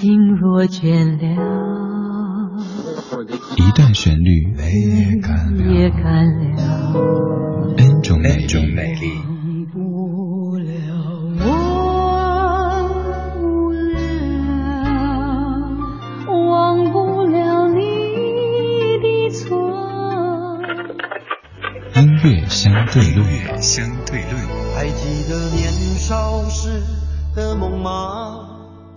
心若倦了，一段旋律也干了，N 种美丽。音乐相对论，相对论。还记得年少时的梦吗？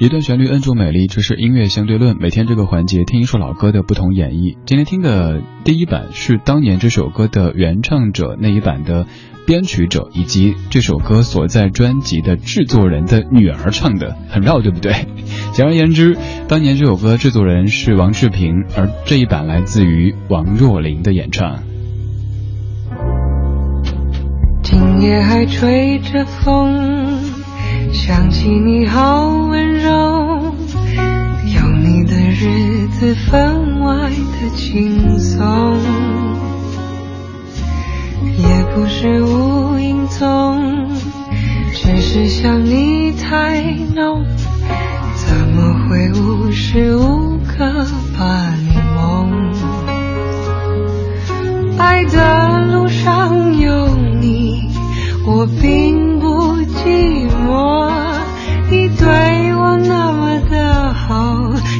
一段旋律摁住美丽，这是音乐相对论。每天这个环节听一首老歌的不同演绎。今天听的第一版是当年这首歌的原唱者那一版的编曲者，以及这首歌所在专辑的制作人的女儿唱的，很绕，对不对？简而言之，当年这首歌的制作人是王志平，而这一版来自于王若琳的演唱。今夜还吹着风。想起你好温日子分外的轻松，也不是无影踪，只是想你太浓，怎么会无时无刻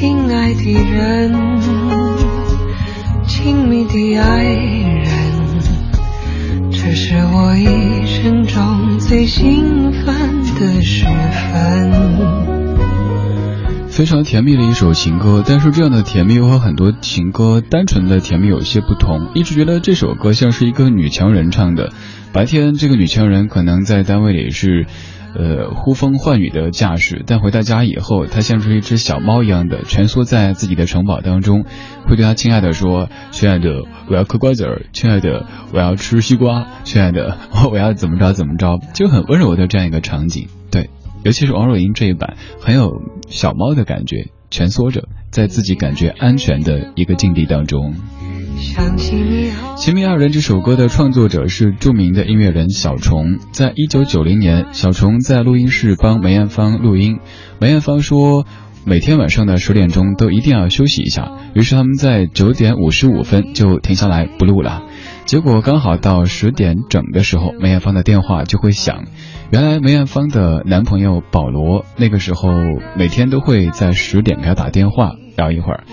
亲爱的人，亲密的爱人，这是我一生中最兴奋的时分。非常甜蜜的一首情歌，但是这样的甜蜜又和很多情歌单纯的甜蜜有些不同。一直觉得这首歌像是一个女强人唱的，白天这个女强人可能在单位里是。呃，呼风唤雨的架势，但回到家以后，他像是一只小猫一样的蜷缩在自己的城堡当中，会对他亲爱的说：“亲爱的，我要嗑瓜子儿，亲爱的，我要吃西瓜，亲爱的，我要怎么着怎么着，就很温柔的这样一个场景。对，尤其是王若琳这一版，很有小猫的感觉，蜷缩着在自己感觉安全的一个境地当中。亲密二人这首歌的创作者是著名的音乐人小虫。在一九九零年，小虫在录音室帮梅艳芳录音。梅艳芳说，每天晚上的十点钟都一定要休息一下。于是他们在九点五十五分就停下来不录了。结果刚好到十点整的时候，梅艳芳的电话就会响。原来梅艳芳的男朋友保罗那个时候每天都会在十点给她打电话聊一会儿。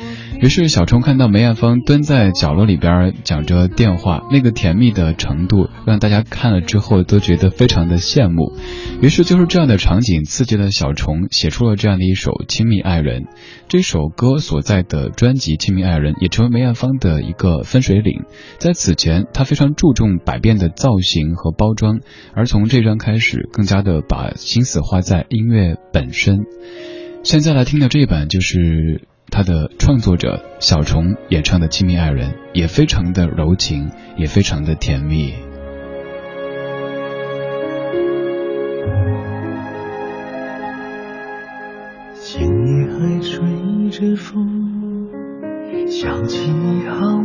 于是小虫看到梅艳芳蹲在角落里边讲着电话，那个甜蜜的程度让大家看了之后都觉得非常的羡慕。于是就是这样的场景刺激了小虫，写出了这样的一首《亲密爱人》。这首歌所在的专辑《亲密爱人》也成为梅艳芳的一个分水岭。在此前，她非常注重百变的造型和包装，而从这张开始，更加的把心思花在音乐本身。现在来听的这一版就是。他的创作者小虫演唱的《亲密爱人》也非常的柔情，也非常的甜蜜。今夜还吹着风，想起你好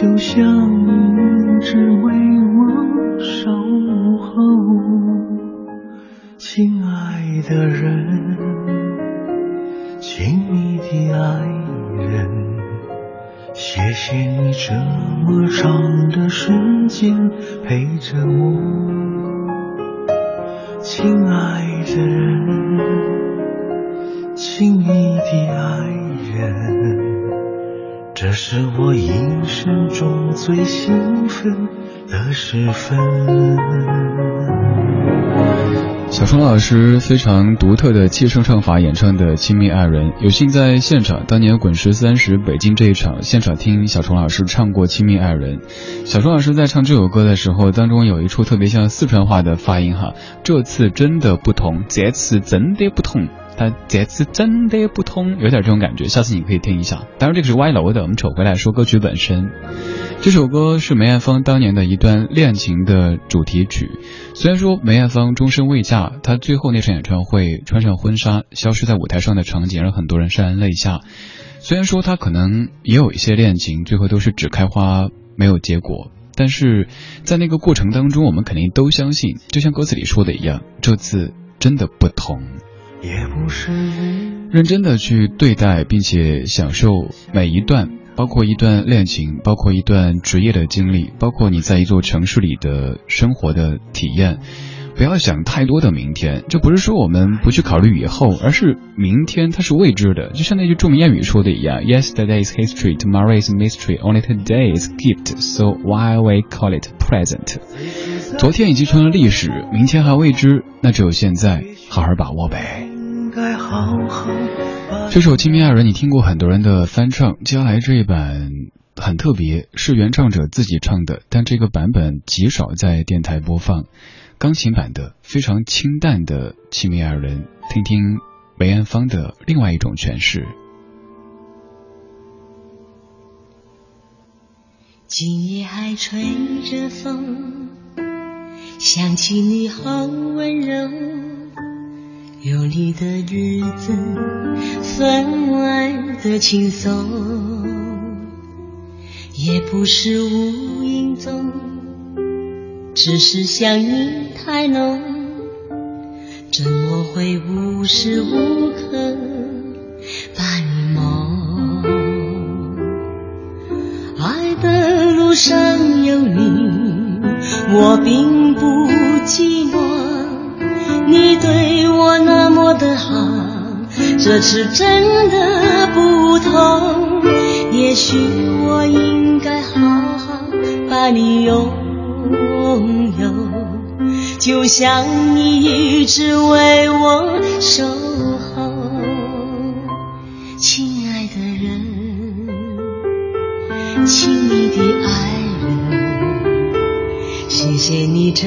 就像你一直为我守候，亲爱的人，亲密的爱人，谢谢你这么长的时间陪着我，亲爱的人。亲密的爱人，这是我一生中最兴奋的时分。小虫老师非常独特的气声唱法演唱的《亲密爱人》，有幸在现场，当年滚石三十北京这一场现场听小虫老师唱过《亲密爱人》。小虫老师在唱这首歌的时候，当中有一处特别像四川话的发音哈，这次真的不同，这次真的不同。他这次真的不通，有点这种感觉。下次你可以听一下。当然这个是歪楼的，我们扯回来说歌曲本身。这首歌是梅艳芳当年的一段恋情的主题曲。虽然说梅艳芳终身未嫁，她最后那场演唱会穿上婚纱消失在舞台上的场景让很多人潸然泪下。虽然说她可能也有一些恋情，最后都是只开花没有结果，但是在那个过程当中，我们肯定都相信，就像歌词里说的一样，这次真的不同。也不是认真的去对待，并且享受每一段，包括一段恋情，包括一段职业的经历，包括你在一座城市里的生活的体验。不要想太多的明天，这不是说我们不去考虑以后，而是明天它是未知的。就像那句著名谚语说的一样：“Yesterday is history, tomorrow is mystery, only today is gift. So why we call it present？” 昨天已经成了历史，明天还未知，那只有现在，好好把握呗。这首《亲密爱人》，你听过很多人的翻唱，接下来这一版很特别，是原唱者自己唱的，但这个版本极少在电台播放，钢琴版的非常清淡的《亲密爱人》，听听梅艳芳的另外一种诠释。今夜还吹着风，想起你好温柔。有你的日子，分外的轻松，也不是无影踪，只是想你太浓，怎么会无时无刻把你梦？爱的路上有你，我并不寂寞。你对我那么的好，这次真的不同。也许我应该好好把你拥有，就像你一直为我守候，亲爱的人，亲密的爱人，谢谢你这